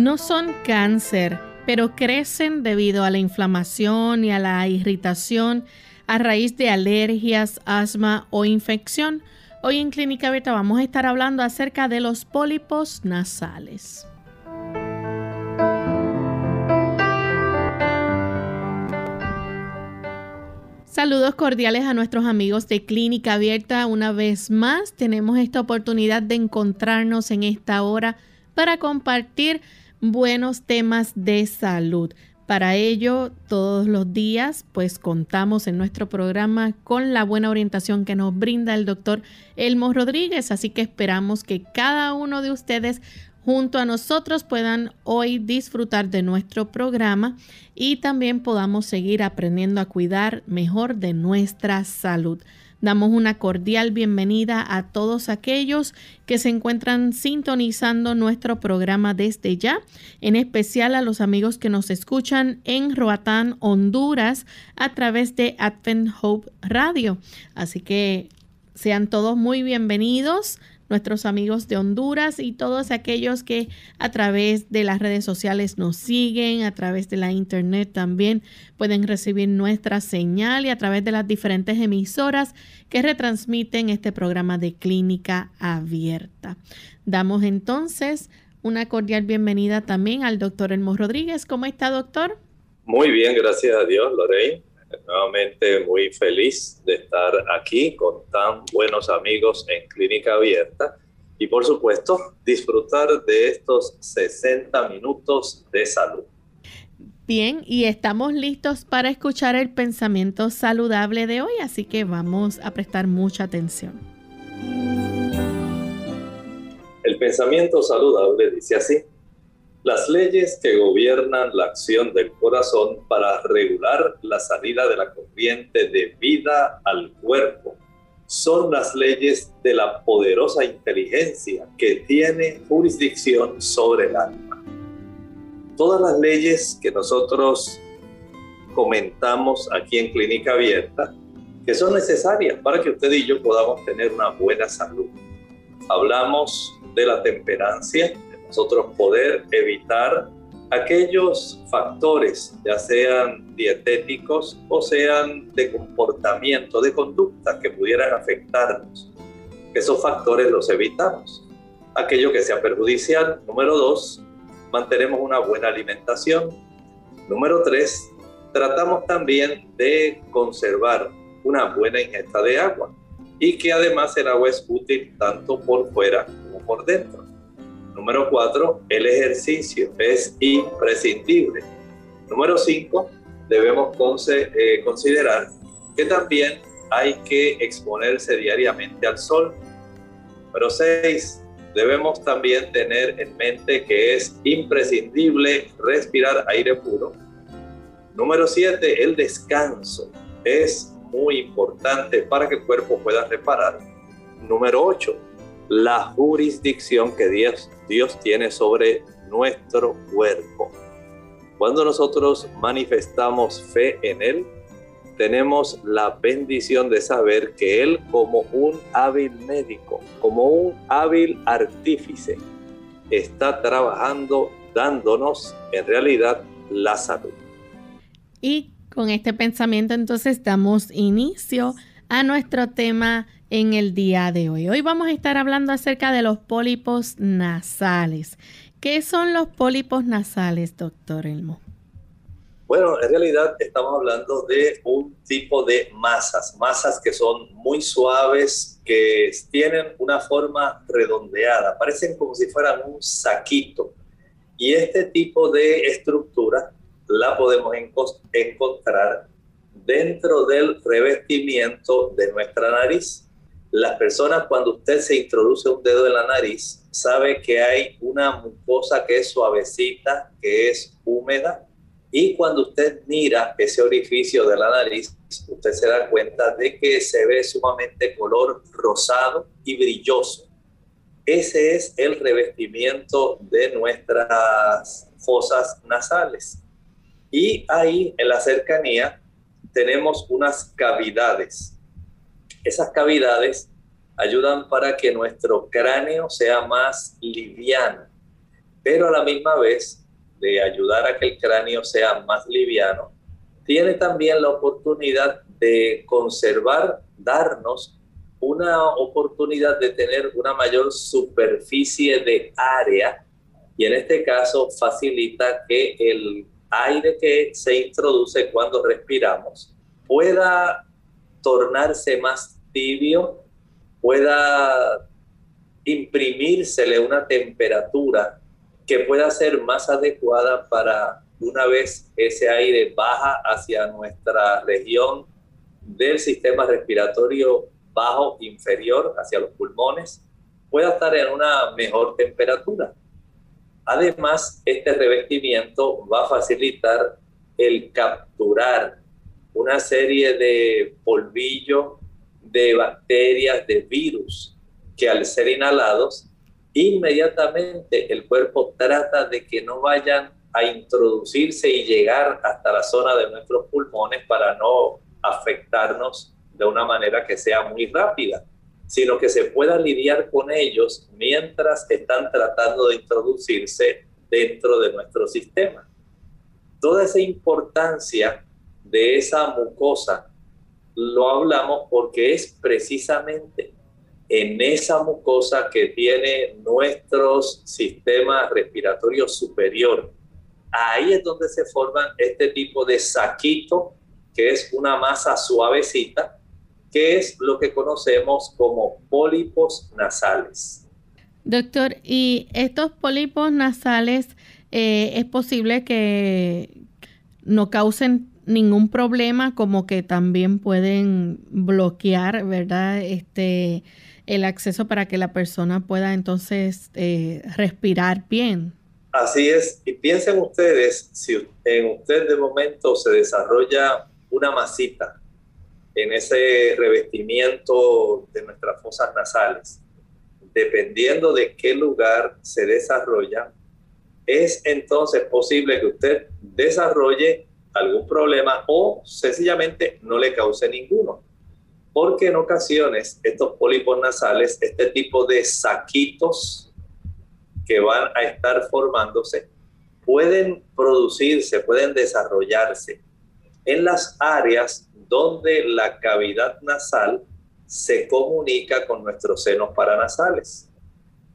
No son cáncer, pero crecen debido a la inflamación y a la irritación a raíz de alergias, asma o infección. Hoy en Clínica Abierta vamos a estar hablando acerca de los pólipos nasales. Saludos cordiales a nuestros amigos de Clínica Abierta. Una vez más tenemos esta oportunidad de encontrarnos en esta hora para compartir buenos temas de salud. Para ello, todos los días, pues contamos en nuestro programa con la buena orientación que nos brinda el doctor Elmo Rodríguez, así que esperamos que cada uno de ustedes junto a nosotros puedan hoy disfrutar de nuestro programa y también podamos seguir aprendiendo a cuidar mejor de nuestra salud. Damos una cordial bienvenida a todos aquellos que se encuentran sintonizando nuestro programa desde ya, en especial a los amigos que nos escuchan en Roatán, Honduras, a través de Advent Hope Radio. Así que sean todos muy bienvenidos nuestros amigos de Honduras y todos aquellos que a través de las redes sociales nos siguen, a través de la internet también pueden recibir nuestra señal y a través de las diferentes emisoras que retransmiten este programa de clínica abierta. Damos entonces una cordial bienvenida también al doctor Elmo Rodríguez. ¿Cómo está, doctor? Muy bien, gracias a Dios, Lorraine nuevamente muy feliz de estar aquí con tan buenos amigos en Clínica Abierta y por supuesto disfrutar de estos 60 minutos de salud. Bien, y estamos listos para escuchar el pensamiento saludable de hoy, así que vamos a prestar mucha atención. El pensamiento saludable dice así. Las leyes que gobiernan la acción del corazón para regular la salida de la corriente de vida al cuerpo son las leyes de la poderosa inteligencia que tiene jurisdicción sobre el alma. Todas las leyes que nosotros comentamos aquí en Clínica Abierta, que son necesarias para que usted y yo podamos tener una buena salud. Hablamos de la temperancia, nosotros poder evitar aquellos factores, ya sean dietéticos o sean de comportamiento, de conducta que pudieran afectarnos. Esos factores los evitamos. Aquello que sea perjudicial, número dos, mantenemos una buena alimentación. Número tres, tratamos también de conservar una buena ingesta de agua y que además el agua es útil tanto por fuera como por dentro. Número cuatro, el ejercicio es imprescindible. Número cinco, debemos eh, considerar que también hay que exponerse diariamente al sol. Número seis, debemos también tener en mente que es imprescindible respirar aire puro. Número siete, el descanso es muy importante para que el cuerpo pueda reparar. Número ocho, la jurisdicción que Dios, Dios tiene sobre nuestro cuerpo. Cuando nosotros manifestamos fe en Él, tenemos la bendición de saber que Él como un hábil médico, como un hábil artífice, está trabajando dándonos en realidad la salud. Y con este pensamiento entonces damos inicio a nuestro tema en el día de hoy. Hoy vamos a estar hablando acerca de los pólipos nasales. ¿Qué son los pólipos nasales, doctor Elmo? Bueno, en realidad estamos hablando de un tipo de masas, masas que son muy suaves, que tienen una forma redondeada, parecen como si fueran un saquito. Y este tipo de estructura la podemos encontrar dentro del revestimiento de nuestra nariz Las personas cuando usted se introduce un dedo en la nariz, sabe que hay una mucosa que es suavecita, que es húmeda, y cuando usted mira ese orificio de la nariz, usted se da cuenta de que se ve sumamente color rosado y brilloso. Ese es el revestimiento de nuestras fosas nasales. Y ahí en la cercanía tenemos unas cavidades. Esas cavidades ayudan para que nuestro cráneo sea más liviano, pero a la misma vez de ayudar a que el cráneo sea más liviano, tiene también la oportunidad de conservar, darnos una oportunidad de tener una mayor superficie de área y en este caso facilita que el aire que se introduce cuando respiramos pueda tornarse más tibio, pueda imprimírsele una temperatura que pueda ser más adecuada para una vez ese aire baja hacia nuestra región del sistema respiratorio bajo inferior hacia los pulmones, pueda estar en una mejor temperatura. Además, este revestimiento va a facilitar el capturar una serie de polvillo, de bacterias, de virus, que al ser inhalados, inmediatamente el cuerpo trata de que no vayan a introducirse y llegar hasta la zona de nuestros pulmones para no afectarnos de una manera que sea muy rápida, sino que se pueda lidiar con ellos mientras están tratando de introducirse dentro de nuestro sistema. Toda esa importancia de esa mucosa lo hablamos porque es precisamente en esa mucosa que tiene nuestro sistema respiratorio superior. Ahí es donde se forman este tipo de saquito, que es una masa suavecita, que es lo que conocemos como pólipos nasales. Doctor, ¿y estos pólipos nasales eh, es posible que no causen ningún problema, como que también pueden bloquear, ¿verdad? Este, el acceso para que la persona pueda entonces eh, respirar bien. Así es, y piensen ustedes, si en usted de momento se desarrolla una masita en ese revestimiento de nuestras fosas nasales, dependiendo de qué lugar se desarrolla, es entonces posible que usted desarrolle algún problema o sencillamente no le cause ninguno. Porque en ocasiones estos pólipos nasales, este tipo de saquitos que van a estar formándose, pueden producirse, pueden desarrollarse en las áreas donde la cavidad nasal se comunica con nuestros senos paranasales.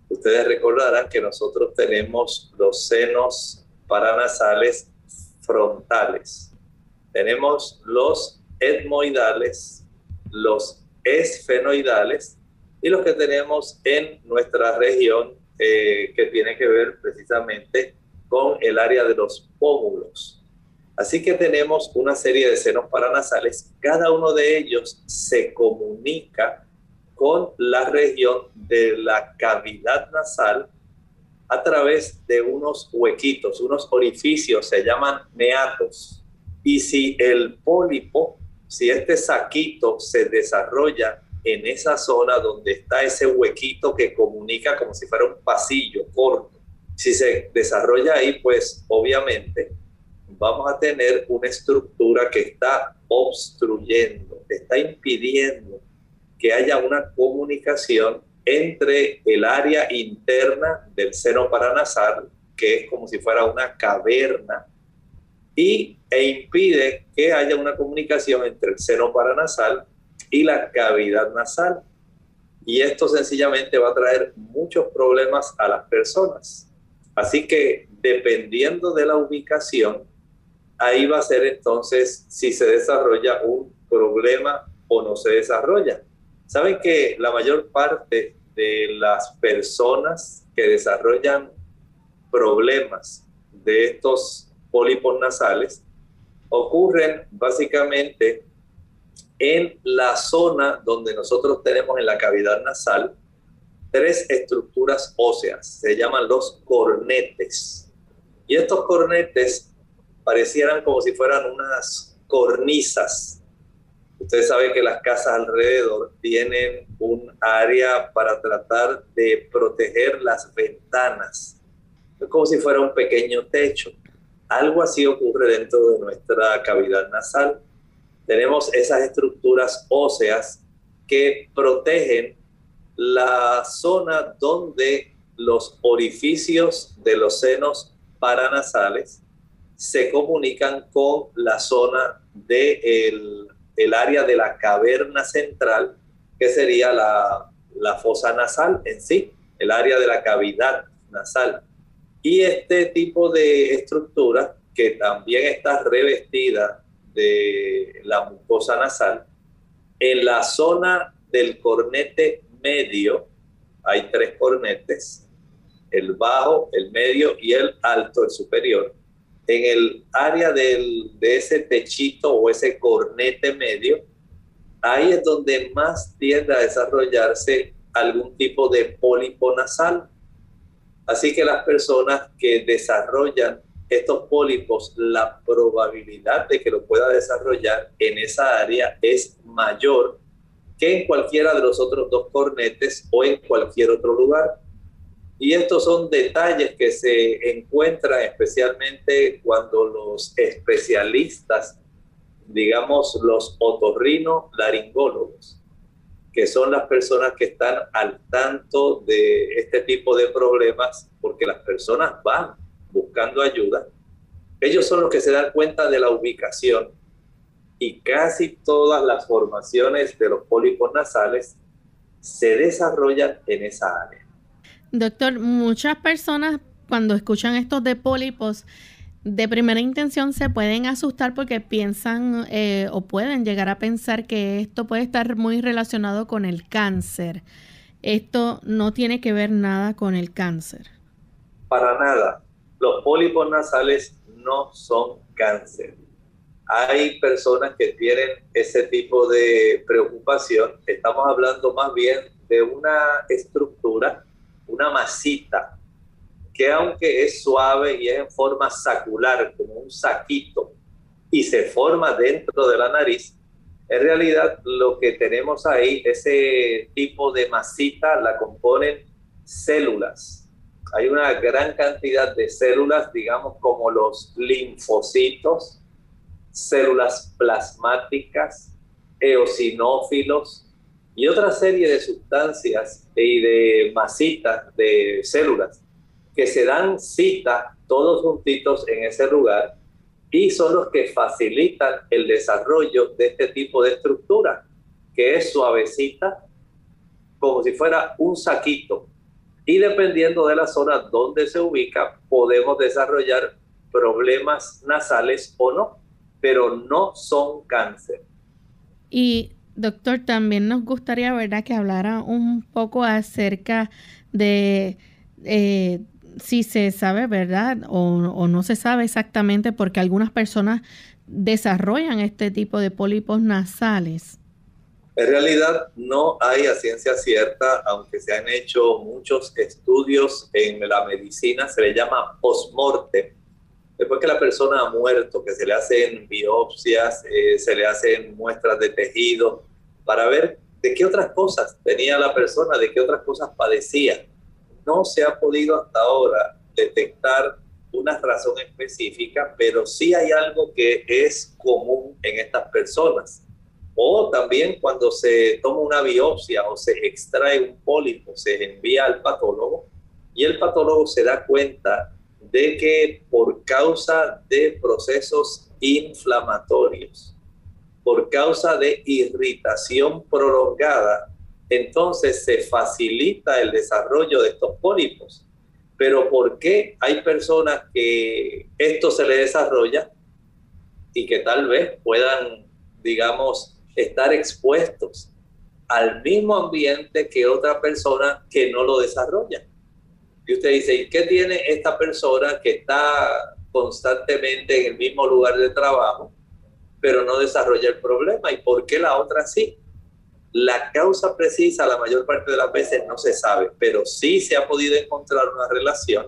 Ustedes recordarán que nosotros tenemos los senos paranasales frontales. Tenemos los etmoidales, los esfenoidales y los que tenemos en nuestra región eh, que tiene que ver precisamente con el área de los pómulos. Así que tenemos una serie de senos paranasales, cada uno de ellos se comunica con la región de la cavidad nasal a través de unos huequitos, unos orificios, se llaman meatos. Y si el pólipo, si este saquito se desarrolla en esa zona donde está ese huequito que comunica como si fuera un pasillo corto, si se desarrolla ahí, pues obviamente vamos a tener una estructura que está obstruyendo, está impidiendo que haya una comunicación entre el área interna del seno paranasal, que es como si fuera una caverna, y, e impide que haya una comunicación entre el seno paranasal y la cavidad nasal. Y esto sencillamente va a traer muchos problemas a las personas. Así que dependiendo de la ubicación, ahí va a ser entonces si se desarrolla un problema o no se desarrolla. Saben que la mayor parte de las personas que desarrollan problemas de estos pólipos nasales ocurren básicamente en la zona donde nosotros tenemos en la cavidad nasal tres estructuras óseas, se llaman los cornetes. Y estos cornetes parecieran como si fueran unas cornisas. Ustedes saben que las casas alrededor tienen un área para tratar de proteger las ventanas. Es como si fuera un pequeño techo. Algo así ocurre dentro de nuestra cavidad nasal. Tenemos esas estructuras óseas que protegen la zona donde los orificios de los senos paranasales se comunican con la zona del el área de la caverna central, que sería la, la fosa nasal en sí, el área de la cavidad nasal. Y este tipo de estructura, que también está revestida de la mucosa nasal, en la zona del cornete medio, hay tres cornetes, el bajo, el medio y el alto, el superior. En el área del, de ese techito o ese cornete medio, ahí es donde más tiende a desarrollarse algún tipo de pólipo nasal. Así que las personas que desarrollan estos pólipos, la probabilidad de que lo pueda desarrollar en esa área es mayor que en cualquiera de los otros dos cornetes o en cualquier otro lugar. Y estos son detalles que se encuentran especialmente cuando los especialistas, digamos los otorrino laringólogos, que son las personas que están al tanto de este tipo de problemas, porque las personas van buscando ayuda, ellos son los que se dan cuenta de la ubicación y casi todas las formaciones de los pólipos nasales se desarrollan en esa área. Doctor, muchas personas cuando escuchan estos de pólipos, de primera intención se pueden asustar porque piensan eh, o pueden llegar a pensar que esto puede estar muy relacionado con el cáncer. Esto no tiene que ver nada con el cáncer. Para nada. Los pólipos nasales no son cáncer hay personas que tienen ese tipo de preocupación. Estamos hablando más bien de una estructura, una masita, que aunque es suave y es en forma sacular, como un saquito, y se forma dentro de la nariz, en realidad lo que tenemos ahí, ese tipo de masita, la componen células. Hay una gran cantidad de células, digamos como los linfocitos, células plasmáticas, eosinófilos y otra serie de sustancias y de masitas de células que se dan cita todos juntitos en ese lugar y son los que facilitan el desarrollo de este tipo de estructura, que es suavecita, como si fuera un saquito. Y dependiendo de la zona donde se ubica, podemos desarrollar problemas nasales o no pero no son cáncer. Y doctor, también nos gustaría, ¿verdad?, que hablara un poco acerca de eh, si se sabe, ¿verdad?, o, no se sabe exactamente porque algunas personas desarrollan este tipo de pólipos nasales. En realidad no hay a ciencia cierta, aunque se han hecho muchos estudios en la medicina, se le llama postmortem, después que la persona ha muerto, que se le hacen biopsias, eh, se le hacen muestras de tejido, para ver de qué otras cosas tenía la persona, de qué otras cosas padecía. No se ha podido hasta ahora detectar una razón específica, pero sí hay algo que es común en estas personas. O también cuando se toma una biopsia o se extrae un pólipo, se envía al patólogo y el patólogo se da cuenta de que por causa de procesos inflamatorios, por causa de irritación prolongada, entonces se facilita el desarrollo de estos pólipos. Pero ¿por qué hay personas que esto se les desarrolla y que tal vez puedan, digamos, estar expuestos al mismo ambiente que otra persona que no lo desarrolla? Y usted dice, ¿y qué tiene esta persona que está constantemente en el mismo lugar de trabajo, pero no desarrolla el problema. ¿Y por qué la otra sí? La causa precisa la mayor parte de las veces no se sabe, pero sí se ha podido encontrar una relación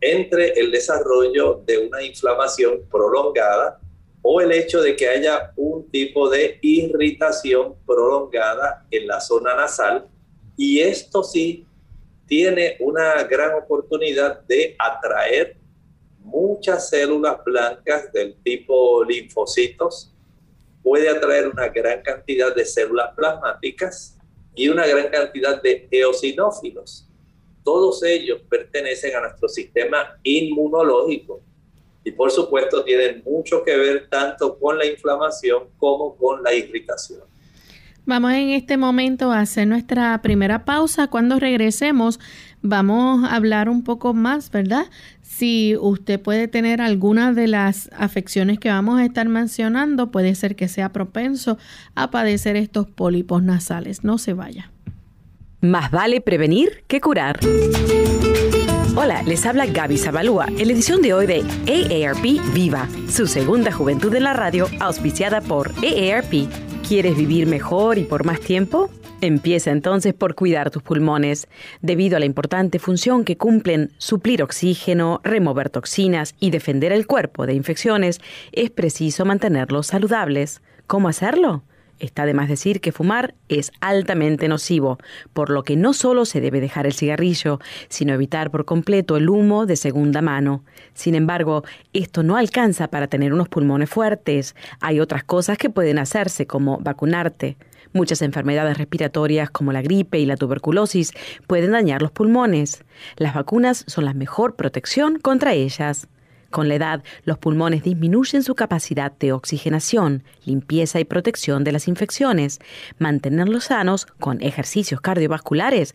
entre el desarrollo de una inflamación prolongada o el hecho de que haya un tipo de irritación prolongada en la zona nasal y esto sí tiene una gran oportunidad de atraer muchas células blancas del tipo linfocitos, puede atraer una gran cantidad de células plasmáticas y una gran cantidad de eosinófilos. Todos ellos pertenecen a nuestro sistema inmunológico y por supuesto tienen mucho que ver tanto con la inflamación como con la irritación. Vamos en este momento a hacer nuestra primera pausa. Cuando regresemos vamos a hablar un poco más, ¿verdad? Si usted puede tener alguna de las afecciones que vamos a estar mencionando, puede ser que sea propenso a padecer estos pólipos nasales. No se vaya. Más vale prevenir que curar. Hola, les habla Gaby Zabalúa en la edición de hoy de AARP Viva, su segunda juventud en la radio, auspiciada por AARP. ¿Quieres vivir mejor y por más tiempo? Empieza entonces por cuidar tus pulmones. Debido a la importante función que cumplen suplir oxígeno, remover toxinas y defender el cuerpo de infecciones, es preciso mantenerlos saludables. ¿Cómo hacerlo? Está de más decir que fumar es altamente nocivo, por lo que no solo se debe dejar el cigarrillo, sino evitar por completo el humo de segunda mano. Sin embargo, esto no alcanza para tener unos pulmones fuertes. Hay otras cosas que pueden hacerse, como vacunarte. Muchas enfermedades respiratorias como la gripe y la tuberculosis pueden dañar los pulmones. Las vacunas son la mejor protección contra ellas. Con la edad, los pulmones disminuyen su capacidad de oxigenación, limpieza y protección de las infecciones. Mantenerlos sanos con ejercicios cardiovasculares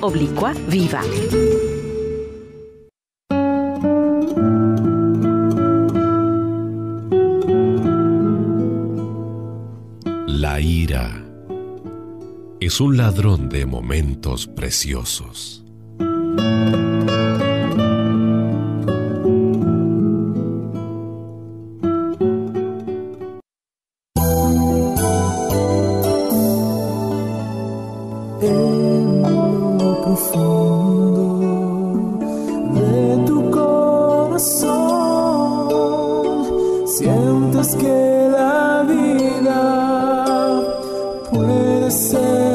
oblicua viva. La ira es un ladrón de momentos preciosos. Say.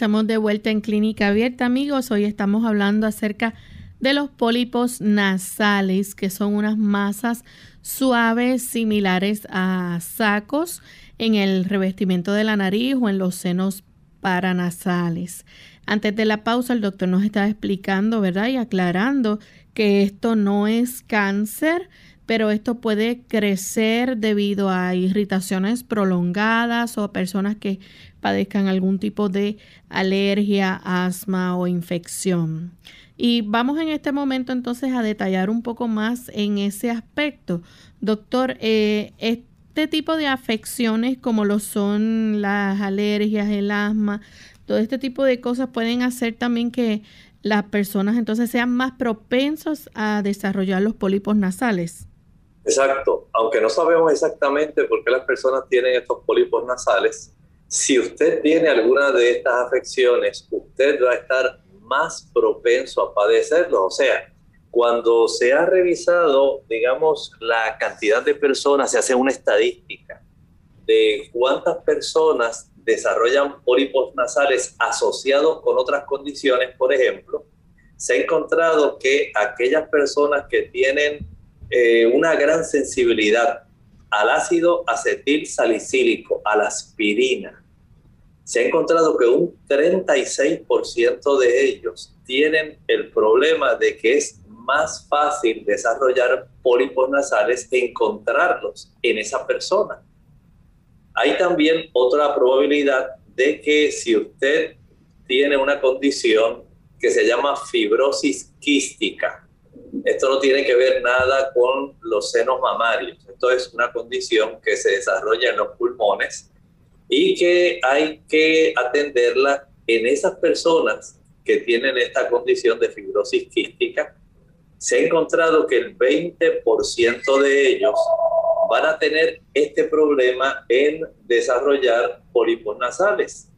Estamos de vuelta en Clínica Abierta, amigos. Hoy estamos hablando acerca de los pólipos nasales, que son unas masas suaves similares a sacos en el revestimiento de la nariz o en los senos paranasales. Antes de la pausa, el doctor nos estaba explicando, ¿verdad? Y aclarando que esto no es cáncer pero esto puede crecer debido a irritaciones prolongadas o personas que padezcan algún tipo de alergia, asma o infección. Y vamos en este momento entonces a detallar un poco más en ese aspecto. Doctor, eh, este tipo de afecciones como lo son las alergias, el asma, todo este tipo de cosas pueden hacer también que las personas entonces sean más propensos a desarrollar los pólipos nasales. Exacto, aunque no sabemos exactamente por qué las personas tienen estos pólipos nasales, si usted tiene alguna de estas afecciones, usted va a estar más propenso a padecerlo. O sea, cuando se ha revisado, digamos, la cantidad de personas, se hace una estadística de cuántas personas desarrollan pólipos nasales asociados con otras condiciones, por ejemplo, se ha encontrado que aquellas personas que tienen eh, una gran sensibilidad al ácido acetil salicílico, a la aspirina. Se ha encontrado que un 36% de ellos tienen el problema de que es más fácil desarrollar pólipos nasales e encontrarlos en esa persona. Hay también otra probabilidad de que si usted tiene una condición que se llama fibrosis quística, esto no tiene que ver nada con los senos mamarios. Esto es una condición que se desarrolla en los pulmones y que hay que atenderla en esas personas que tienen esta condición de fibrosis quística. Se ha encontrado que el 20% de ellos van a tener este problema en desarrollar pólipos nasales.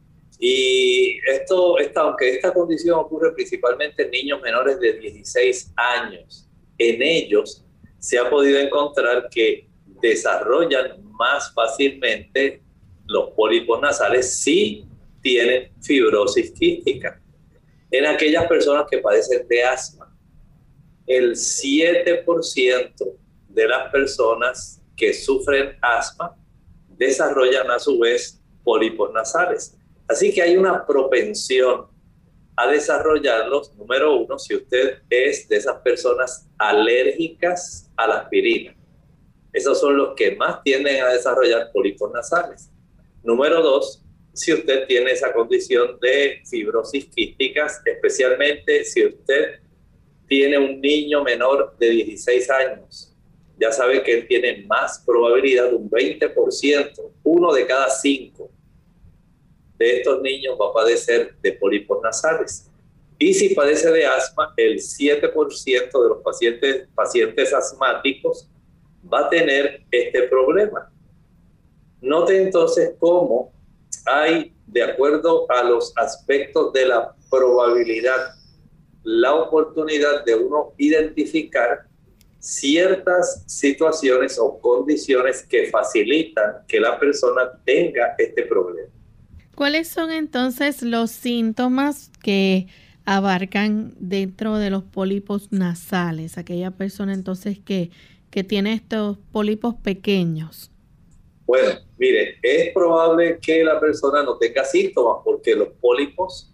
Y esto, esta, aunque esta condición ocurre principalmente en niños menores de 16 años, en ellos se ha podido encontrar que desarrollan más fácilmente los pólipos nasales si tienen fibrosis quística. En aquellas personas que padecen de asma, el 7% de las personas que sufren asma desarrollan a su vez pólipos nasales. Así que hay una propensión a desarrollarlos, número uno, si usted es de esas personas alérgicas a la aspirina. Esos son los que más tienden a desarrollar pólipos nasales. Número dos, si usted tiene esa condición de fibrosis quísticas, especialmente si usted tiene un niño menor de 16 años, ya sabe que él tiene más probabilidad, un 20%, uno de cada cinco estos niños va a padecer de pólipos nasales. Y si padece de asma, el 7% de los pacientes, pacientes asmáticos va a tener este problema. Note entonces cómo hay, de acuerdo a los aspectos de la probabilidad, la oportunidad de uno identificar ciertas situaciones o condiciones que facilitan que la persona tenga este problema. ¿Cuáles son entonces los síntomas que abarcan dentro de los pólipos nasales? Aquella persona entonces que, que tiene estos pólipos pequeños. Bueno, mire, es probable que la persona no tenga síntomas porque los pólipos,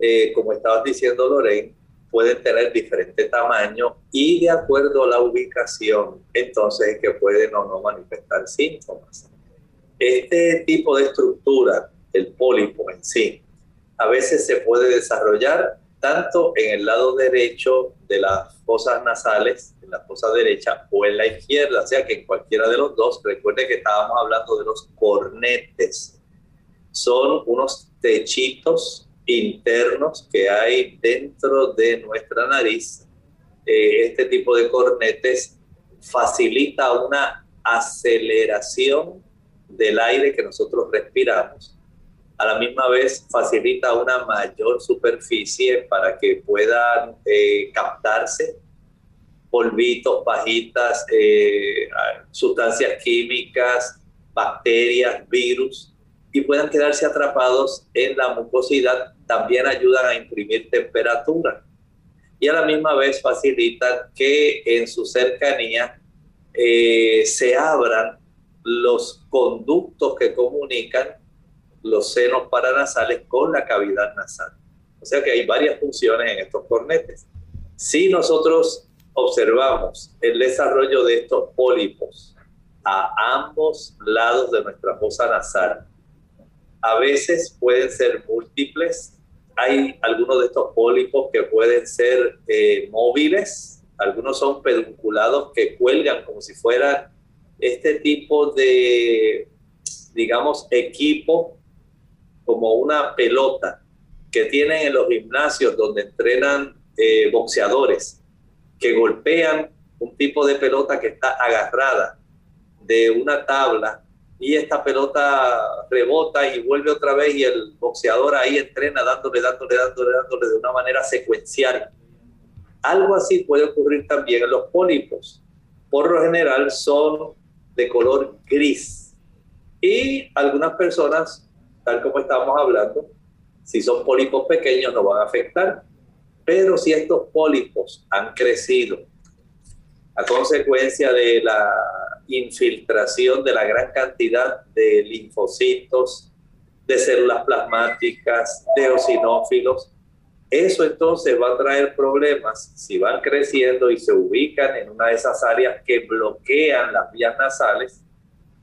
eh, como estabas diciendo Lorraine, pueden tener diferente tamaño y de acuerdo a la ubicación, entonces es que pueden o no manifestar síntomas. Este tipo de estructura el pólipo en sí. A veces se puede desarrollar tanto en el lado derecho de las fosas nasales, en la fosa derecha o en la izquierda, o sea que en cualquiera de los dos, recuerde que estábamos hablando de los cornetes. Son unos techitos internos que hay dentro de nuestra nariz. Eh, este tipo de cornetes facilita una aceleración del aire que nosotros respiramos a la misma vez facilita una mayor superficie para que puedan eh, captarse polvitos, pajitas, eh, sustancias químicas, bacterias, virus, y puedan quedarse atrapados en la mucosidad. También ayudan a imprimir temperatura y a la misma vez facilitan que en su cercanía eh, se abran los conductos que comunican los senos paranasales con la cavidad nasal. O sea que hay varias funciones en estos cornetes. Si nosotros observamos el desarrollo de estos pólipos a ambos lados de nuestra fosa nasal. A veces pueden ser múltiples. Hay algunos de estos pólipos que pueden ser eh, móviles, algunos son pedunculados que cuelgan como si fueran este tipo de, digamos, equipo como una pelota que tienen en los gimnasios donde entrenan eh, boxeadores, que golpean un tipo de pelota que está agarrada de una tabla y esta pelota rebota y vuelve otra vez y el boxeador ahí entrena dándole, dándole, dándole, dándole de una manera secuencial. Algo así puede ocurrir también en los pólipos. Por lo general son de color gris y algunas personas, tal como estábamos hablando, si son pólipos pequeños no van a afectar, pero si estos pólipos han crecido a consecuencia de la infiltración de la gran cantidad de linfocitos, de células plasmáticas, de eosinófilos, eso entonces va a traer problemas si van creciendo y se ubican en una de esas áreas que bloquean las vías nasales.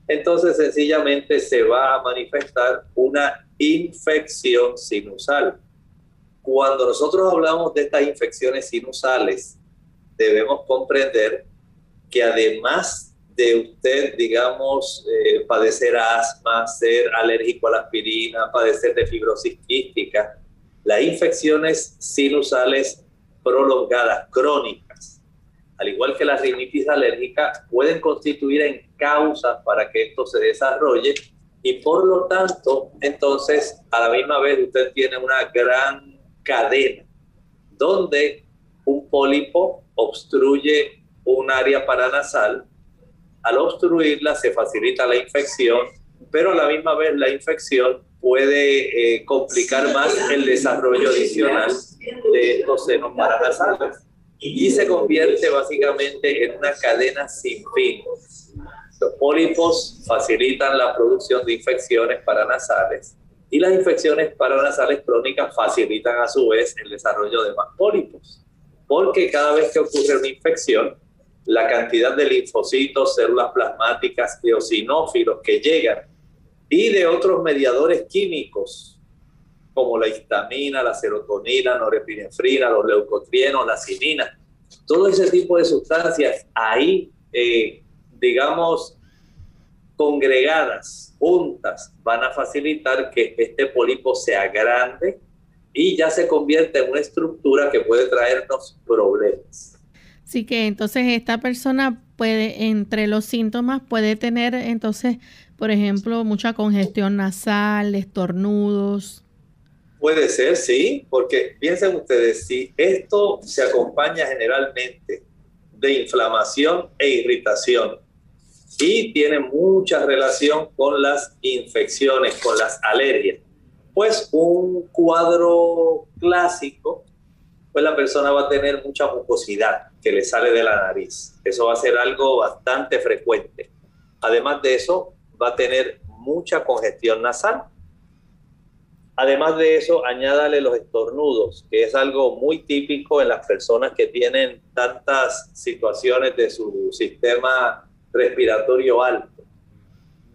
Entonces sencillamente se va a manifestar una infección sinusal. Cuando nosotros hablamos de estas infecciones sinusales, debemos comprender que además de usted, digamos, eh, padecer asma, ser alérgico a la aspirina, padecer de fibrosis quística, las infecciones sinusales prolongadas, crónicas, al igual que la rinitis alérgica, pueden constituir en causas para que esto se desarrolle y por lo tanto, entonces, a la misma vez usted tiene una gran cadena donde un pólipo obstruye un área paranasal. Al obstruirla se facilita la infección, pero a la misma vez la infección puede eh, complicar más el desarrollo adicional de los senos paranasales y se convierte básicamente en una cadena sin fin. Los pólipos facilitan la producción de infecciones paranasales y las infecciones paranasales crónicas facilitan a su vez el desarrollo de más pólipos, porque cada vez que ocurre una infección, la cantidad de linfocitos, células plasmáticas, eosinófilos que llegan y de otros mediadores químicos como la histamina, la serotonina, la norepinefrina, los leucotrienos, la cinina, todo ese tipo de sustancias ahí, eh, digamos, congregadas, juntas, van a facilitar que este pólipo sea grande y ya se convierte en una estructura que puede traernos problemas. Así que entonces esta persona puede, entre los síntomas, puede tener entonces por ejemplo, mucha congestión nasal, estornudos. Puede ser, sí, porque piensen ustedes, si esto se acompaña generalmente de inflamación e irritación y tiene mucha relación con las infecciones, con las alergias, pues un cuadro clásico, pues la persona va a tener mucha mucosidad que le sale de la nariz. Eso va a ser algo bastante frecuente. Además de eso, va a tener mucha congestión nasal. Además de eso, añádale los estornudos, que es algo muy típico en las personas que tienen tantas situaciones de su sistema respiratorio alto.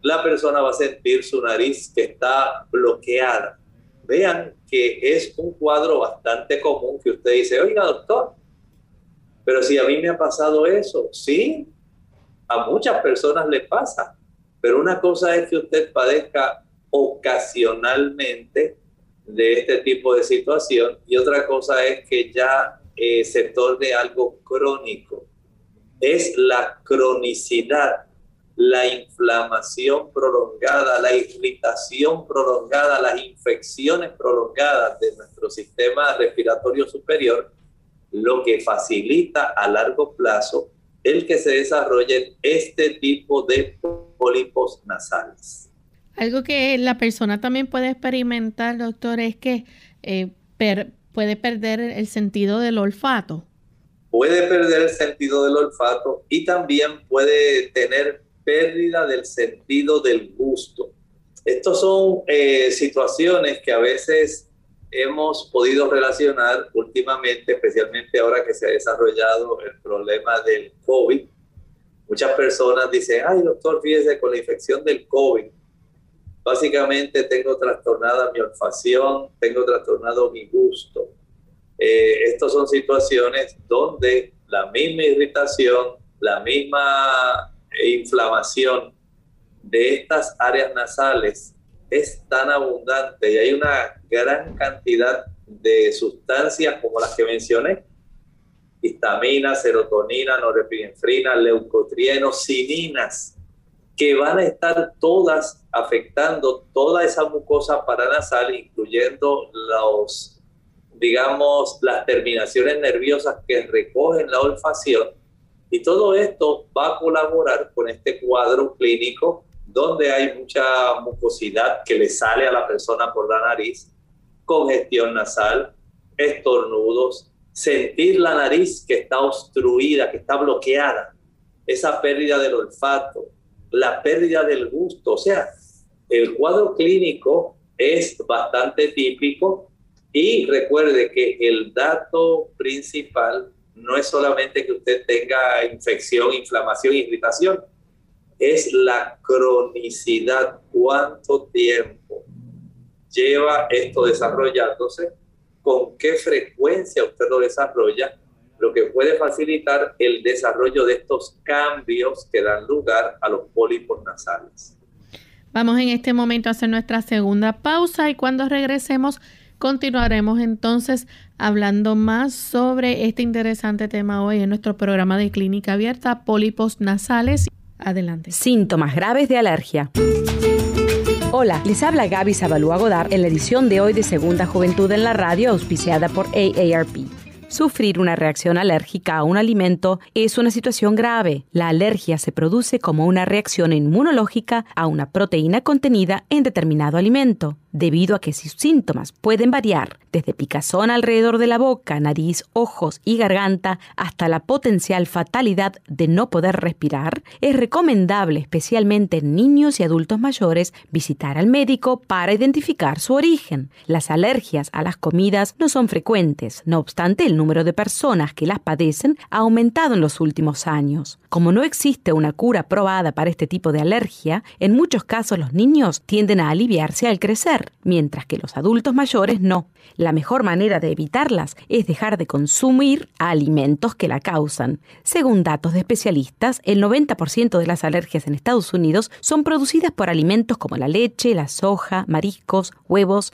La persona va a sentir su nariz que está bloqueada. Vean que es un cuadro bastante común que usted dice, oiga doctor, pero si a mí me ha pasado eso, sí, a muchas personas le pasa. Pero una cosa es que usted padezca ocasionalmente de este tipo de situación y otra cosa es que ya eh, se torne algo crónico. Es la cronicidad, la inflamación prolongada, la irritación prolongada, las infecciones prolongadas de nuestro sistema respiratorio superior, lo que facilita a largo plazo el que se desarrolle este tipo de pólipos nasales. Algo que la persona también puede experimentar, doctor, es que eh, puede perder el sentido del olfato. Puede perder el sentido del olfato y también puede tener pérdida del sentido del gusto. Estas son eh, situaciones que a veces hemos podido relacionar últimamente, especialmente ahora que se ha desarrollado el problema del COVID. Muchas personas dicen, ay doctor, fíjese, con la infección del COVID, básicamente tengo trastornada mi olfacción, tengo trastornado mi gusto. Eh, estas son situaciones donde la misma irritación, la misma inflamación de estas áreas nasales es tan abundante y hay una gran cantidad de sustancias como las que mencioné, histamina, serotonina, norepinefrina, leucotrienos, sininas, que van a estar todas afectando toda esa mucosa paranasal, incluyendo los, digamos, las terminaciones nerviosas que recogen la olfacción. Y todo esto va a colaborar con este cuadro clínico donde hay mucha mucosidad que le sale a la persona por la nariz, congestión nasal, estornudos, sentir la nariz que está obstruida, que está bloqueada, esa pérdida del olfato, la pérdida del gusto. O sea, el cuadro clínico es bastante típico y recuerde que el dato principal no es solamente que usted tenga infección, inflamación, irritación, es la cronicidad. ¿Cuánto tiempo lleva esto desarrollándose? ¿Con qué frecuencia usted lo desarrolla? Lo que puede facilitar el desarrollo de estos cambios que dan lugar a los pólipos nasales. Vamos en este momento a hacer nuestra segunda pausa y cuando regresemos continuaremos entonces hablando más sobre este interesante tema hoy en nuestro programa de clínica abierta, pólipos nasales. Adelante. Síntomas graves de alergia. Hola, les habla Gaby Godard en la edición de hoy de Segunda Juventud en la Radio, auspiciada por AARP. Sufrir una reacción alérgica a un alimento es una situación grave. La alergia se produce como una reacción inmunológica a una proteína contenida en determinado alimento debido a que sus síntomas pueden variar desde picazón alrededor de la boca, nariz, ojos y garganta hasta la potencial fatalidad de no poder respirar, es recomendable, especialmente en niños y adultos mayores, visitar al médico para identificar su origen. Las alergias a las comidas no son frecuentes, no obstante el número de personas que las padecen ha aumentado en los últimos años. Como no existe una cura probada para este tipo de alergia, en muchos casos los niños tienden a aliviarse al crecer mientras que los adultos mayores no. La mejor manera de evitarlas es dejar de consumir alimentos que la causan. Según datos de especialistas, el 90% de las alergias en Estados Unidos son producidas por alimentos como la leche, la soja, mariscos, huevos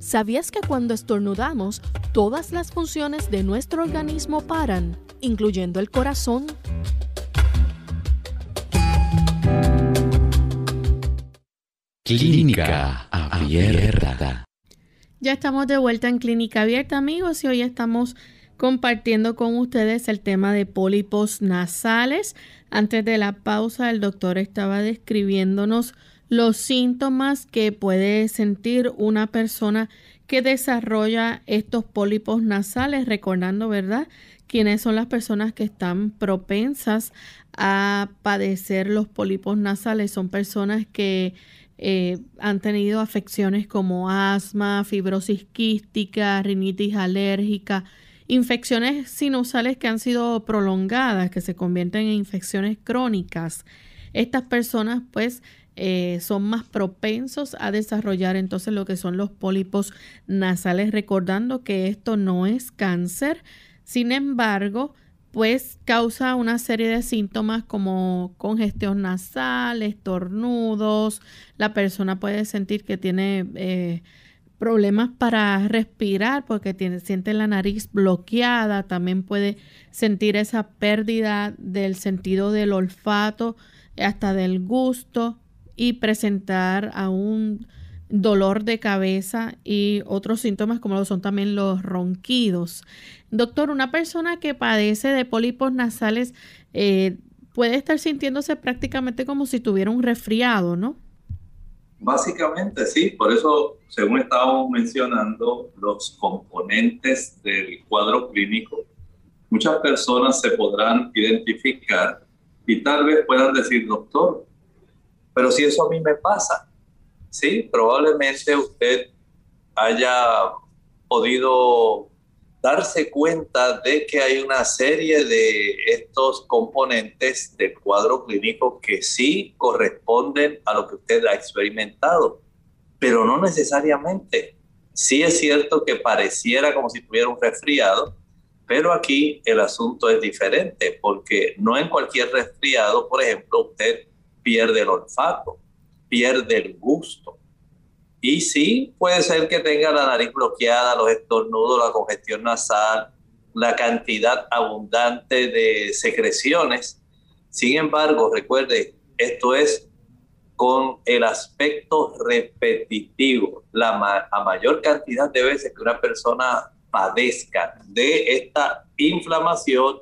¿Sabías que cuando estornudamos, todas las funciones de nuestro organismo paran, incluyendo el corazón? Clínica Abierta. Ya estamos de vuelta en Clínica Abierta, amigos, y hoy estamos compartiendo con ustedes el tema de pólipos nasales. Antes de la pausa, el doctor estaba describiéndonos los síntomas que puede sentir una persona que desarrolla estos pólipos nasales, recordando, ¿verdad?, quiénes son las personas que están propensas a padecer los pólipos nasales. Son personas que eh, han tenido afecciones como asma, fibrosis quística, rinitis alérgica, infecciones sinusales que han sido prolongadas, que se convierten en infecciones crónicas. Estas personas pues eh, son más propensos a desarrollar entonces lo que son los pólipos nasales, recordando que esto no es cáncer. Sin embargo, pues causa una serie de síntomas como congestión nasal, estornudos, la persona puede sentir que tiene eh, problemas para respirar porque tiene, siente la nariz bloqueada, también puede sentir esa pérdida del sentido del olfato, hasta del gusto y presentar aún dolor de cabeza y otros síntomas como lo son también los ronquidos. Doctor, una persona que padece de pólipos nasales eh, puede estar sintiéndose prácticamente como si tuviera un resfriado, ¿no? Básicamente sí, por eso, según estábamos mencionando, los componentes del cuadro clínico, muchas personas se podrán identificar y tal vez puedan decir, doctor, pero si eso a mí me pasa, sí, probablemente usted haya podido darse cuenta de que hay una serie de estos componentes del cuadro clínico que sí corresponden a lo que usted ha experimentado, pero no necesariamente. Sí es cierto que pareciera como si tuviera un resfriado, pero aquí el asunto es diferente, porque no en cualquier resfriado, por ejemplo, usted pierde el olfato, pierde el gusto, y sí, puede ser que tenga la nariz bloqueada, los estornudos, la congestión nasal, la cantidad abundante de secreciones. Sin embargo, recuerde, esto es con el aspecto repetitivo, la a mayor cantidad de veces que una persona padezca de esta inflamación,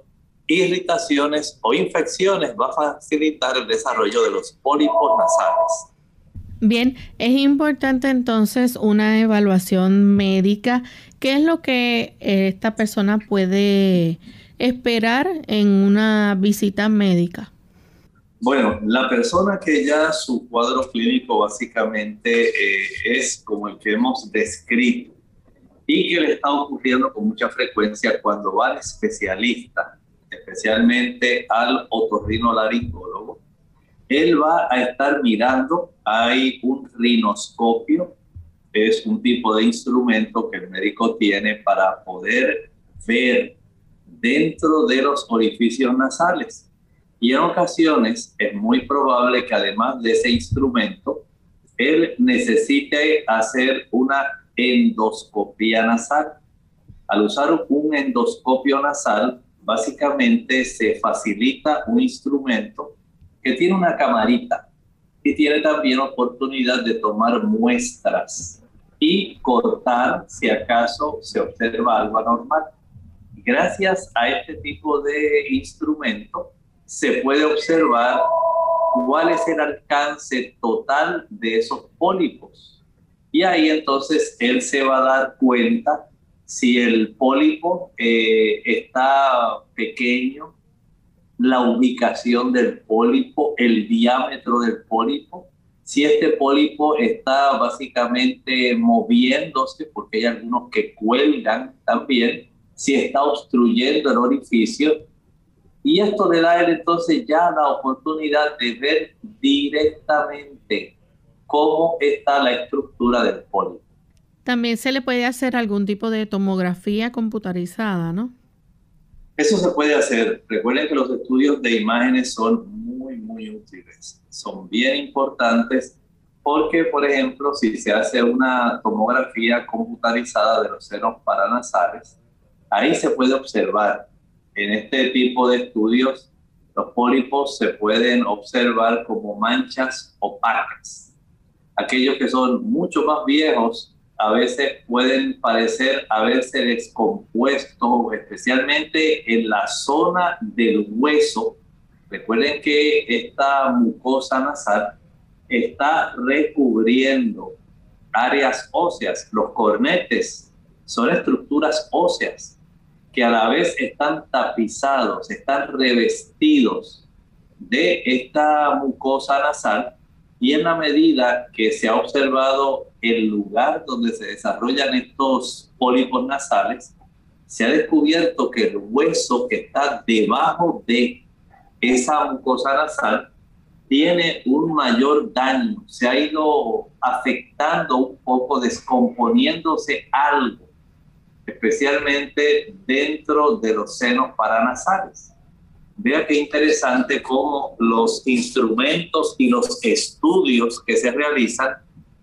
irritaciones o infecciones, va a facilitar el desarrollo de los pólipos nasales. Bien, es importante entonces una evaluación médica. ¿Qué es lo que eh, esta persona puede esperar en una visita médica? Bueno, la persona que ya su cuadro clínico básicamente eh, es como el que hemos descrito y que le está ocurriendo con mucha frecuencia cuando va al especialista, especialmente al otorrinolaringólogo, él va a estar mirando, hay un rinoscopio, es un tipo de instrumento que el médico tiene para poder ver dentro de los orificios nasales. Y en ocasiones es muy probable que además de ese instrumento, él necesite hacer una endoscopía nasal. Al usar un endoscopio nasal, básicamente se facilita un instrumento que tiene una camarita y tiene también oportunidad de tomar muestras y cortar si acaso se observa algo anormal. Gracias a este tipo de instrumento se puede observar cuál es el alcance total de esos pólipos. Y ahí entonces él se va a dar cuenta si el pólipo eh, está pequeño, la ubicación del pólipo, el diámetro del pólipo, si este pólipo está básicamente moviéndose, porque hay algunos que cuelgan también, si está obstruyendo el orificio, y esto le da entonces ya la oportunidad de ver directamente cómo está la estructura del pólipo. También se le puede hacer algún tipo de tomografía computarizada, ¿no? Eso se puede hacer. Recuerden que los estudios de imágenes son muy, muy útiles. Son bien importantes porque, por ejemplo, si se hace una tomografía computarizada de los senos paranasales, ahí se puede observar. En este tipo de estudios, los pólipos se pueden observar como manchas opacas. Aquellos que son mucho más viejos a veces pueden parecer haberse descompuesto, especialmente en la zona del hueso. Recuerden que esta mucosa nasal está recubriendo áreas óseas. Los cornetes son estructuras óseas que a la vez están tapizados, están revestidos de esta mucosa nasal y en la medida que se ha observado el lugar donde se desarrollan estos pólipos nasales, se ha descubierto que el hueso que está debajo de esa mucosa nasal tiene un mayor daño, se ha ido afectando un poco, descomponiéndose algo, especialmente dentro de los senos paranasales. Vea qué interesante cómo los instrumentos y los estudios que se realizan,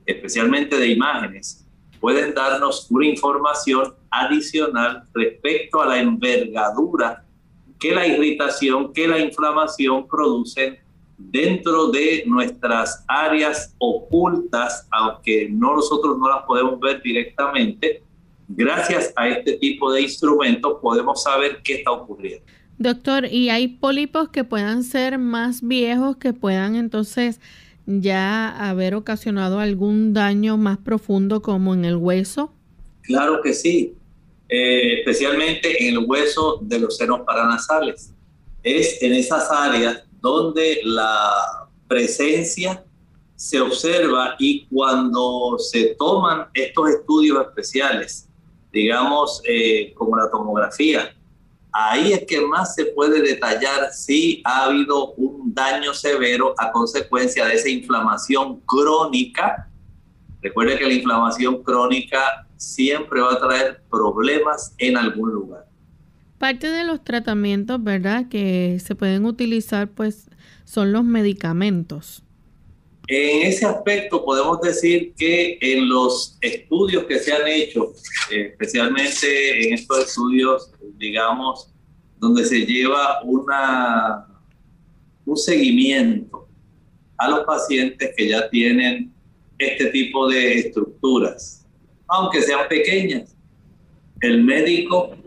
especialmente de imágenes, pueden darnos una información adicional respecto a la envergadura que la irritación, que la inflamación producen dentro de nuestras áreas ocultas, aunque no nosotros no las podemos ver directamente, gracias a este tipo de instrumentos podemos saber qué está ocurriendo. Doctor, ¿y hay pólipos que puedan ser más viejos, que puedan entonces ya haber ocasionado algún daño más profundo como en el hueso? Claro que sí, eh, especialmente en el hueso de los senos paranasales. Es en esas áreas donde la presencia se observa y cuando se toman estos estudios especiales, digamos eh, como la tomografía, ahí es que más se puede detallar si ha habido un daño severo a consecuencia de esa inflamación crónica. Recuerde que la inflamación crónica siempre va a traer problemas en algún lugar. Parte de los tratamientos, ¿verdad? Que se pueden utilizar, pues, son los medicamentos. En ese aspecto podemos decir que en los estudios que se han hecho, especialmente en estos estudios, digamos, donde se lleva un seguimiento a los pacientes que ya tienen este tipo de estructuras, aunque sean pequeñas. El médico,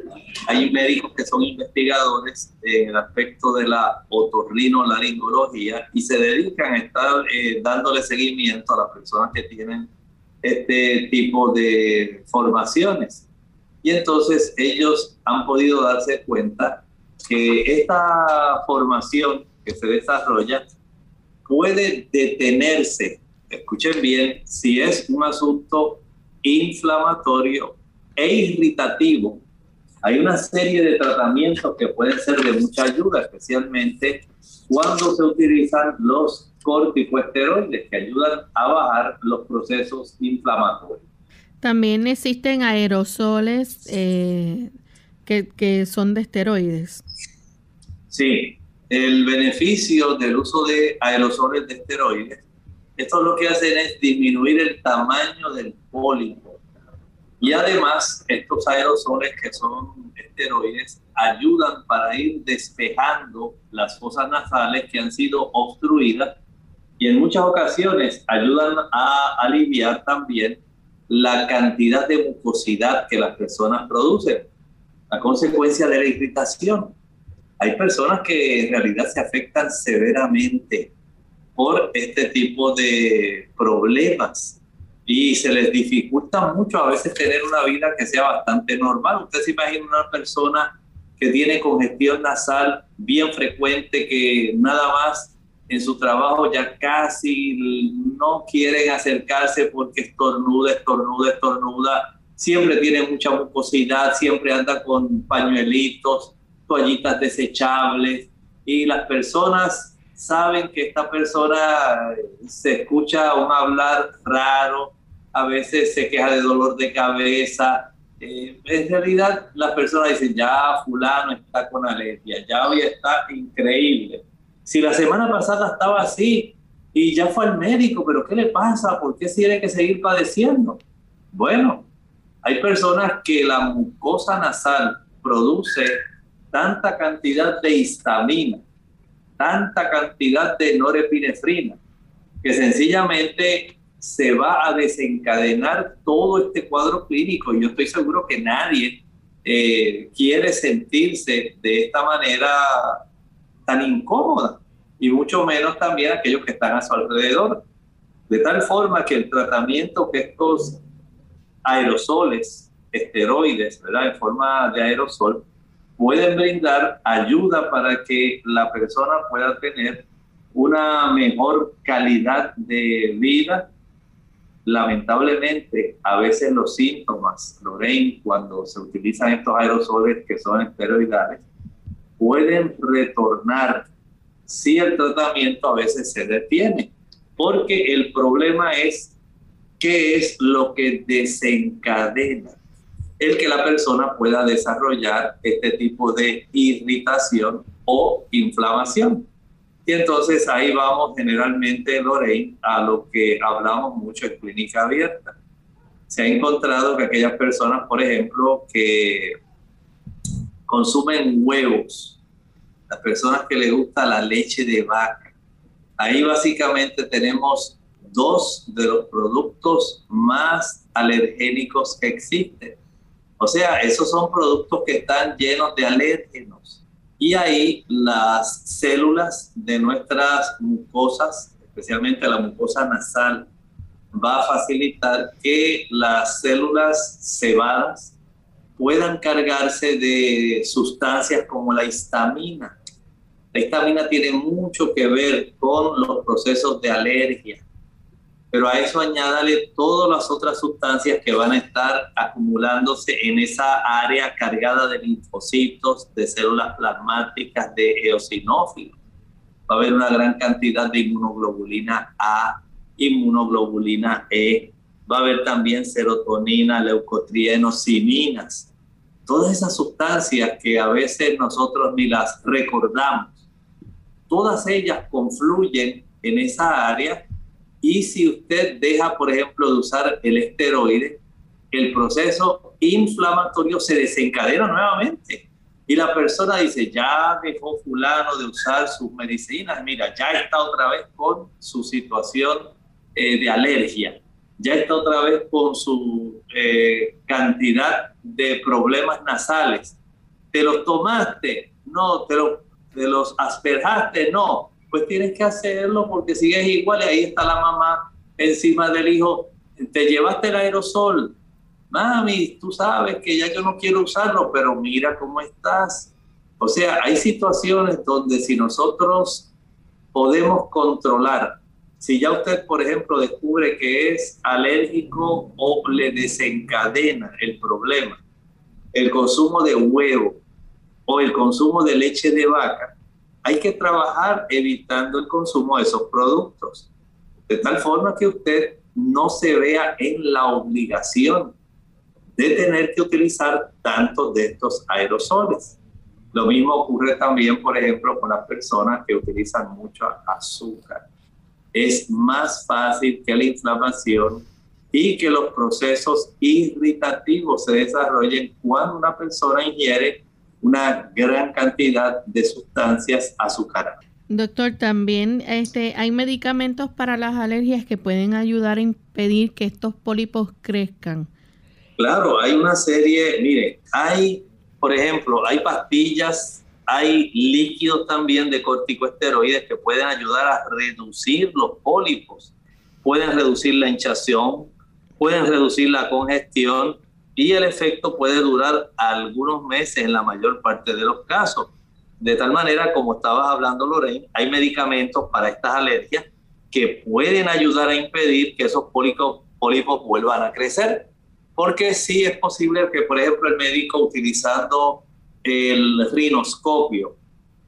hay médicos que son investigadores en el aspecto de la otorrinolaringología y se dedican a estar eh, dándole seguimiento a las personas que tienen este tipo de formaciones. Y entonces ellos han podido darse cuenta que esta formación que se desarrolla puede detenerse, escuchen bien, si es un asunto inflamatorio e irritativo. Hay una serie de tratamientos que pueden ser de mucha ayuda, especialmente cuando se utilizan los corticosteroides que ayudan a bajar los procesos inflamatorios. También existen aerosoles eh, que, son de esteroides. Sí, el beneficio del uso de aerosoles de esteroides, esto lo que hacen es disminuir el tamaño del pólipo. Y además, estos aerosoles que son esteroides ayudan para ir despejando las fosas nasales que han sido obstruidas y en muchas ocasiones ayudan a aliviar también la cantidad de mucosidad que las personas producen a consecuencia de la irritación. Hay personas que en realidad se afectan severamente por este tipo de problemas y se les dificulta mucho a veces tener una vida que sea bastante normal. Usted se imagina una persona que tiene congestión nasal bien frecuente, que nada más en su trabajo ya casi no quieren acercarse porque estornuda, estornuda, estornuda siempre tiene mucha mucosidad, siempre anda con pañuelitos, toallitas desechables y las personas saben que esta persona se escucha un hablar raro, a veces se queja de dolor de cabeza. Eh, en realidad las personas dicen, ya fulano está con alergia, ya hoy está increíble. Si la semana pasada estaba así y ya fue al médico, pero ¿qué le pasa? ¿Por qué tiene que seguir padeciendo? Bueno, hay personas que la mucosa nasal produce tanta cantidad de histamina, tanta cantidad de norepinefrina, que sencillamente se va a desencadenar todo este cuadro clínico. Yo estoy seguro que nadie eh, quiere sentirse de esta manera tan incómoda, y mucho menos también aquellos que están a su alrededor. De tal forma que el tratamiento que estos aerosoles, esteroides, ¿verdad? En forma de aerosol, pueden brindar ayuda para que la persona pueda tener una mejor calidad de vida. Lamentablemente, a veces los síntomas, Lorraine, cuando se utilizan estos aerosoles que son esteroidales, pueden retornar si el tratamiento a veces se detiene, porque el problema es qué es lo que desencadena el que la persona pueda desarrollar este tipo de irritación o inflamación. Y entonces ahí vamos generalmente, Lorraine, a lo que hablamos mucho en clínica abierta. Se ha encontrado que aquellas personas, por ejemplo, que consumen huevos, las personas que les gusta la leche de vaca, Ahí básicamente tenemos dos de los productos más alergénicos que existen. O sea, esos son productos que están llenos de alérgenos. Y ahí las células de nuestras mucosas, especialmente la mucosa nasal, va a facilitar que las células cebadas puedan cargarse de sustancias como la histamina. La histamina tiene mucho que ver con los procesos de alergia pero a eso añádale todas las otras sustancias que van a estar acumulándose en esa área cargada de linfocitos, de células plasmáticas, de eosinófilos. Va a haber una gran cantidad de inmunoglobulina A, inmunoglobulina E, va a haber también serotonina, leucotrienos, siminas. Todas esas sustancias que a veces nosotros ni las recordamos, todas ellas confluyen en esa área y si usted deja, por ejemplo, de usar el esteroide, el proceso inflamatorio se desencadena nuevamente. Y la persona dice, ya dejó fulano de usar sus medicinas, mira, ya está otra vez con su situación eh, de alergia, ya está otra vez con su eh, cantidad de problemas nasales. ¿Te los tomaste? No, te, te los asperjaste? No tienes que hacerlo porque sigues igual y ahí está la mamá encima del hijo. Te llevaste el aerosol. Mami, tú sabes que ya yo no quiero usarlo, pero mira cómo estás. O sea, hay situaciones donde si nosotros podemos controlar, si ya usted, por ejemplo, descubre que es alérgico o le desencadena el problema, el consumo de huevo o el consumo de leche de vaca, hay que trabajar evitando el consumo de esos productos, de tal forma que usted no se vea en la obligación de tener que utilizar tantos de estos aerosoles. Lo mismo ocurre también, por ejemplo, con las personas que utilizan mucho azúcar. Es más fácil que la inflamación y que los procesos irritativos se desarrollen cuando una persona ingiere una gran cantidad de sustancias azucaradas. Doctor, también este, hay medicamentos para las alergias que pueden ayudar a impedir que estos pólipos crezcan. Claro, hay una serie, mire, hay, por ejemplo, hay pastillas, hay líquidos también de corticosteroides que pueden ayudar a reducir los pólipos, pueden reducir la hinchación, pueden reducir la congestión y el efecto puede durar algunos meses en la mayor parte de los casos. De tal manera, como estabas hablando, Lorraine, hay medicamentos para estas alergias que pueden ayudar a impedir que esos pólipos, pólipos vuelvan a crecer. Porque sí es posible que, por ejemplo, el médico utilizando el rinoscopio,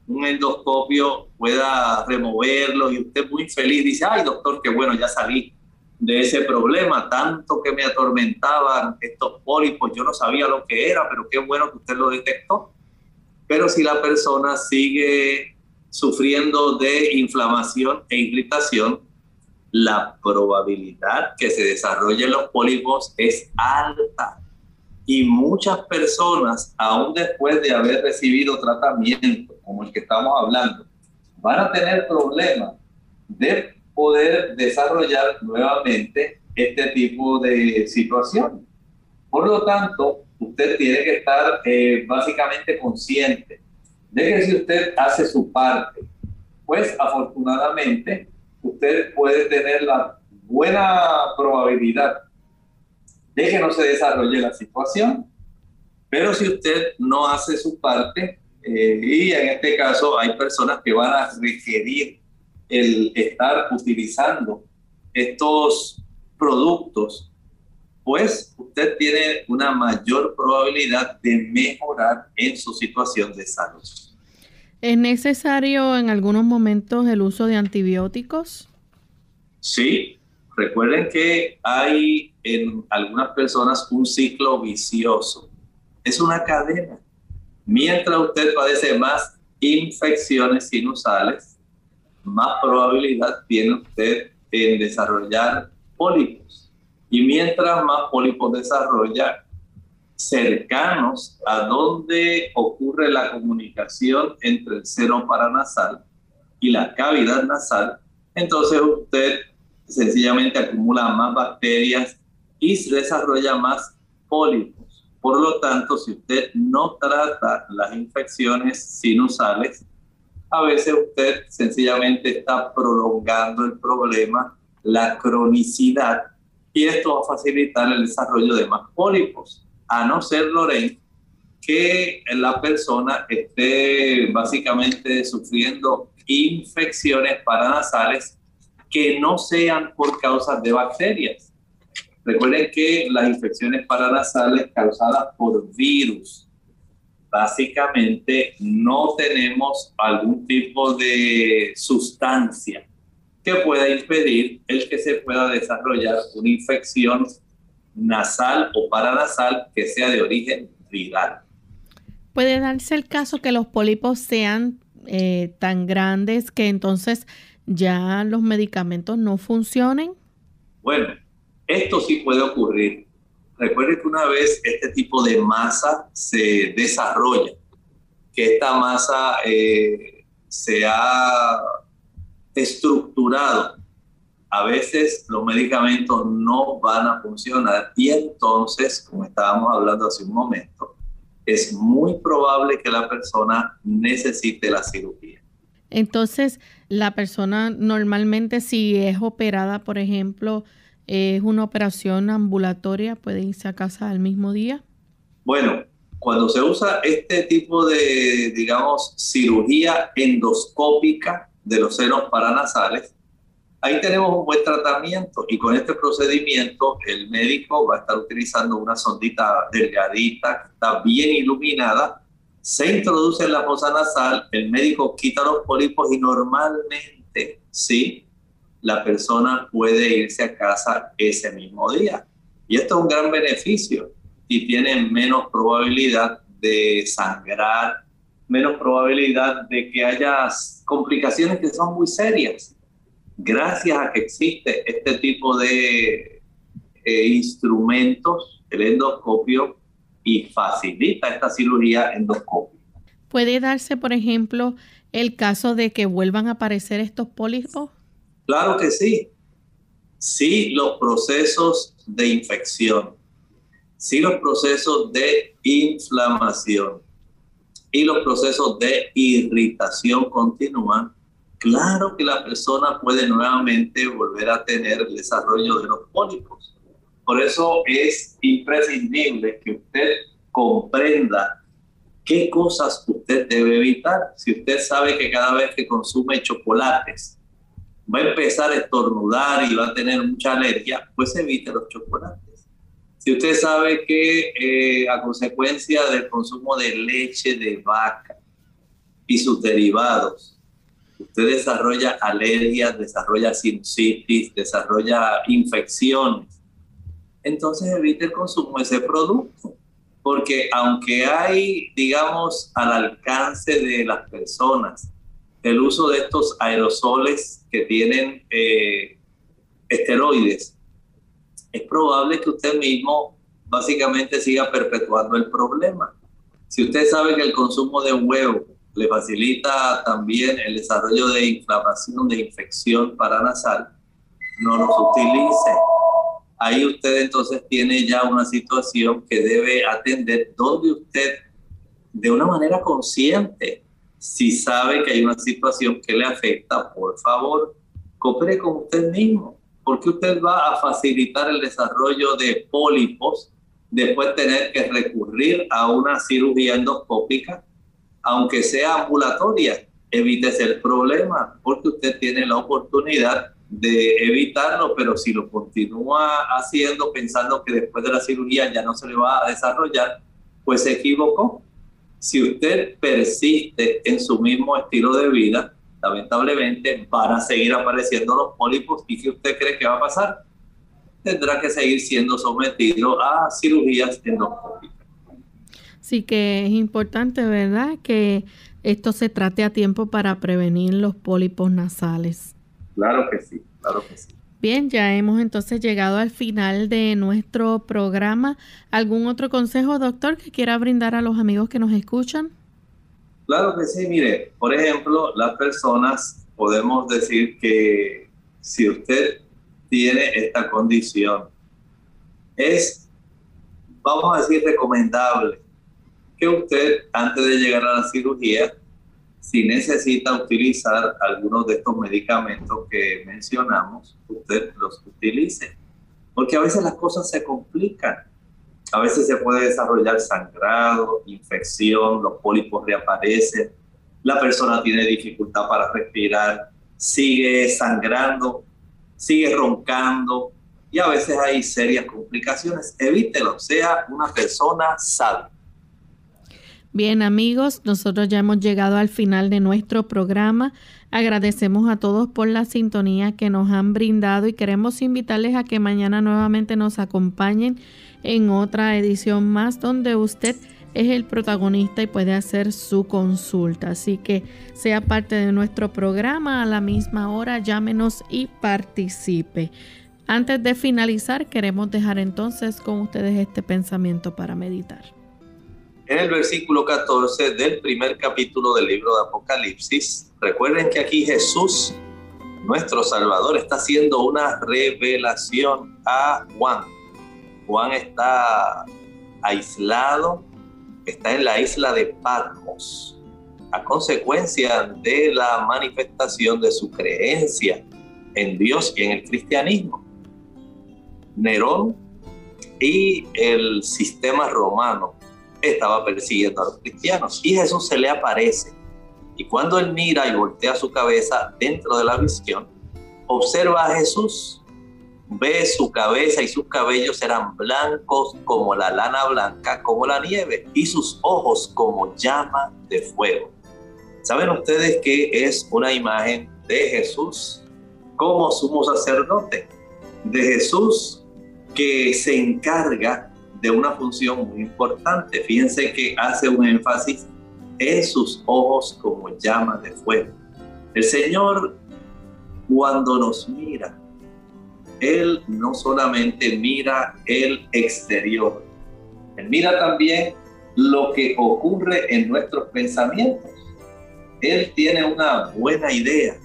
un endoscopio, pueda removerlo y usted muy feliz dice, ay doctor, qué bueno, ya salí de ese problema, tanto que me atormentaban estos pólipos, yo no sabía lo que era, pero qué bueno que usted lo detectó. Pero si la persona sigue sufriendo de inflamación e irritación, la probabilidad que se desarrollen los pólipos es alta. Y muchas personas, aún después de haber recibido tratamiento como el que estamos hablando, van a tener problemas de poder desarrollar nuevamente este tipo de situación. Por lo tanto, usted tiene que estar eh, básicamente consciente de que si usted hace su parte, pues afortunadamente usted puede tener la buena probabilidad de que no se desarrolle la situación. Pero si usted no hace su parte, eh, y en este caso hay personas que van a requerir el estar utilizando estos productos, pues usted tiene una mayor probabilidad de mejorar en su situación de salud. ¿Es necesario en algunos momentos el uso de antibióticos? Sí, recuerden que hay en algunas personas un ciclo vicioso. Es una cadena. Mientras usted padece más infecciones sinusales, más probabilidad tiene usted en desarrollar pólipos. Y mientras más pólipos desarrolla, cercanos a donde ocurre la comunicación entre el seno paranasal y la cavidad nasal, entonces usted sencillamente acumula más bacterias y se desarrolla más pólipos. Por lo tanto, si usted no trata las infecciones sinusales, a veces usted sencillamente está prolongando el problema, la cronicidad, y esto va a facilitar el desarrollo de más pólipos, a no ser, Lorraine, que la persona esté básicamente sufriendo infecciones paranasales que no sean por causas de bacterias. Recuerden que las infecciones paranasales causadas por virus, básicamente no tenemos algún tipo de sustancia que pueda impedir el que se pueda desarrollar una infección nasal o paranasal que sea de origen viral. Puede darse el caso que los pólipos sean eh, tan grandes que entonces ya los medicamentos no funcionen. Bueno, esto sí puede ocurrir. Recuerde que una vez este tipo de masa se desarrolla, que esta masa eh, se ha estructurado, a veces los medicamentos no van a funcionar y entonces, como estábamos hablando hace un momento, es muy probable que la persona necesite la cirugía. Entonces, la persona normalmente si es operada, por ejemplo, es una operación ambulatoria, puede irse a casa al mismo día. Bueno, cuando se usa este tipo de, digamos, cirugía endoscópica de los senos paranasales, ahí tenemos un buen tratamiento y con este procedimiento el médico va a estar utilizando una sondita delgadita que está bien iluminada se introduce en la fosa nasal, el médico quita los pólipos y normalmente, sí, la persona puede irse a casa ese mismo día. Y esto es un gran beneficio y tiene menos probabilidad de sangrar, menos probabilidad de que haya complicaciones que son muy serias. Gracias a que existe este tipo de eh, instrumentos, el endoscopio y facilita esta cirugía endoscópica. ¿Puede darse, por ejemplo, el caso de que vuelvan a aparecer estos pólipos? Claro que sí. Sí, los procesos de infección, sí los procesos de inflamación y los procesos de irritación continúan, claro que la persona puede nuevamente volver a tener el desarrollo de los pólipos. Por eso es imprescindible que usted comprenda qué cosas usted debe evitar. Si usted sabe que cada vez que consume chocolates va a empezar a estornudar y va a tener mucha alergia, pues evite los chocolates. Si usted sabe que eh, a consecuencia del consumo de leche de vaca y sus derivados, usted desarrolla alergias, desarrolla sinusitis, desarrolla infecciones, entonces evite el consumo de ese producto. Porque aunque hay, digamos, al alcance de las personas el uso de estos aerosoles que tienen eh, esteroides, es probable que usted mismo básicamente siga perpetuando el problema. Si usted sabe que el consumo de huevo le facilita también el desarrollo de inflamación, de infección paranasal, no los utilice ahí usted entonces tiene ya una situación que debe atender donde usted de una manera consciente, si sabe que hay una situación que le afecta, por favor, coopere con usted mismo, porque usted va a facilitar el desarrollo de pólipos, después tener que recurrir a una cirugía endoscópica, aunque sea ambulatoria, evítese el problema, porque usted tiene la oportunidad de evitarlo, pero si lo continúa haciendo pensando que después de la cirugía ya no se le va a desarrollar, pues se equivocó. Si usted persiste en su mismo estilo de vida, lamentablemente van a seguir apareciendo los pólipos y ¿qué usted cree que va a pasar? Tendrá que seguir siendo sometido a cirugías endoscópicas. Sí que es importante, ¿verdad? Que esto se trate a tiempo para prevenir los pólipos nasales. Claro que sí, claro que sí. Bien, ya hemos entonces llegado al final de nuestro programa. ¿Algún otro consejo, doctor, que quiera brindar a los amigos que nos escuchan? Claro que sí, mire, por ejemplo, las personas podemos decir que si usted tiene esta condición, es, vamos a decir, recomendable que usted, antes de llegar a la cirugía, si necesita utilizar algunos de estos medicamentos que mencionamos, usted los utilice. Porque a veces las cosas se complican. A veces se puede desarrollar sangrado, infección, los pólipos reaparecen, la persona tiene dificultad para respirar, sigue sangrando, sigue roncando y a veces hay serias complicaciones. Evítelo, sea una persona sana. Bien amigos, nosotros ya hemos llegado al final de nuestro programa. Agradecemos a todos por la sintonía que nos han brindado y queremos invitarles a que mañana nuevamente nos acompañen en otra edición más donde usted es el protagonista y puede hacer su consulta. Así que sea parte de nuestro programa a la misma hora, llámenos y participe. Antes de finalizar, queremos dejar entonces con ustedes este pensamiento para meditar. En el versículo 14 del primer capítulo del libro de Apocalipsis, recuerden que aquí Jesús, nuestro Salvador, está haciendo una revelación a Juan. Juan está aislado está en la isla de Patmos a consecuencia de la manifestación de su creencia en Dios y en el cristianismo. Nerón y el sistema romano estaba persiguiendo a los cristianos y Jesús se le aparece. Y cuando él mira y voltea su cabeza dentro de la visión, observa a Jesús ve su cabeza y sus cabellos eran blancos como la lana blanca, como la nieve, y sus ojos como llama de fuego. ¿Saben ustedes que es una imagen de Jesús como sumo sacerdote? De Jesús que se encarga de una función muy importante. Fíjense que hace un énfasis en sus ojos como llama de fuego. El Señor cuando nos mira él no solamente mira el exterior, Él mira también lo que ocurre en nuestros pensamientos. Él tiene una buena idea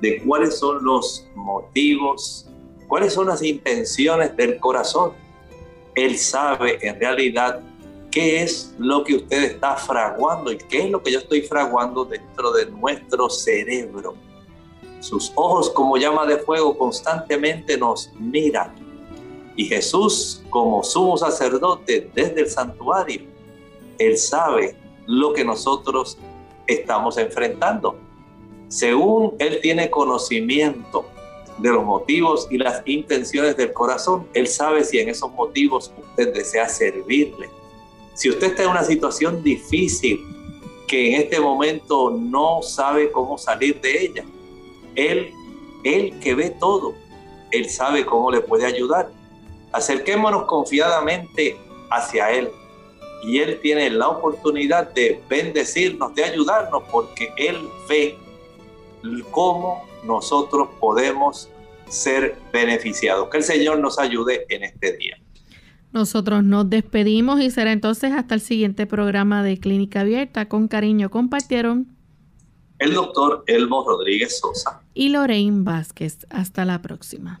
de cuáles son los motivos, cuáles son las intenciones del corazón. Él sabe en realidad qué es lo que usted está fraguando y qué es lo que yo estoy fraguando dentro de nuestro cerebro sus ojos como llama de fuego constantemente nos miran. Y Jesús, como sumo sacerdote desde el santuario, Él sabe lo que nosotros estamos enfrentando. Según Él tiene conocimiento de los motivos y las intenciones del corazón, Él sabe si en esos motivos usted desea servirle. Si usted está en una situación difícil, que en este momento no sabe cómo salir de ella, él, Él que ve todo, Él sabe cómo le puede ayudar. Acerquémonos confiadamente hacia Él y Él tiene la oportunidad de bendecirnos, de ayudarnos, porque Él ve cómo nosotros podemos ser beneficiados. Que el Señor nos ayude en este día. Nosotros nos despedimos y será entonces hasta el siguiente programa de Clínica Abierta. Con cariño compartieron el doctor Elmo Rodríguez Sosa y Lorraine Vázquez. Hasta la próxima.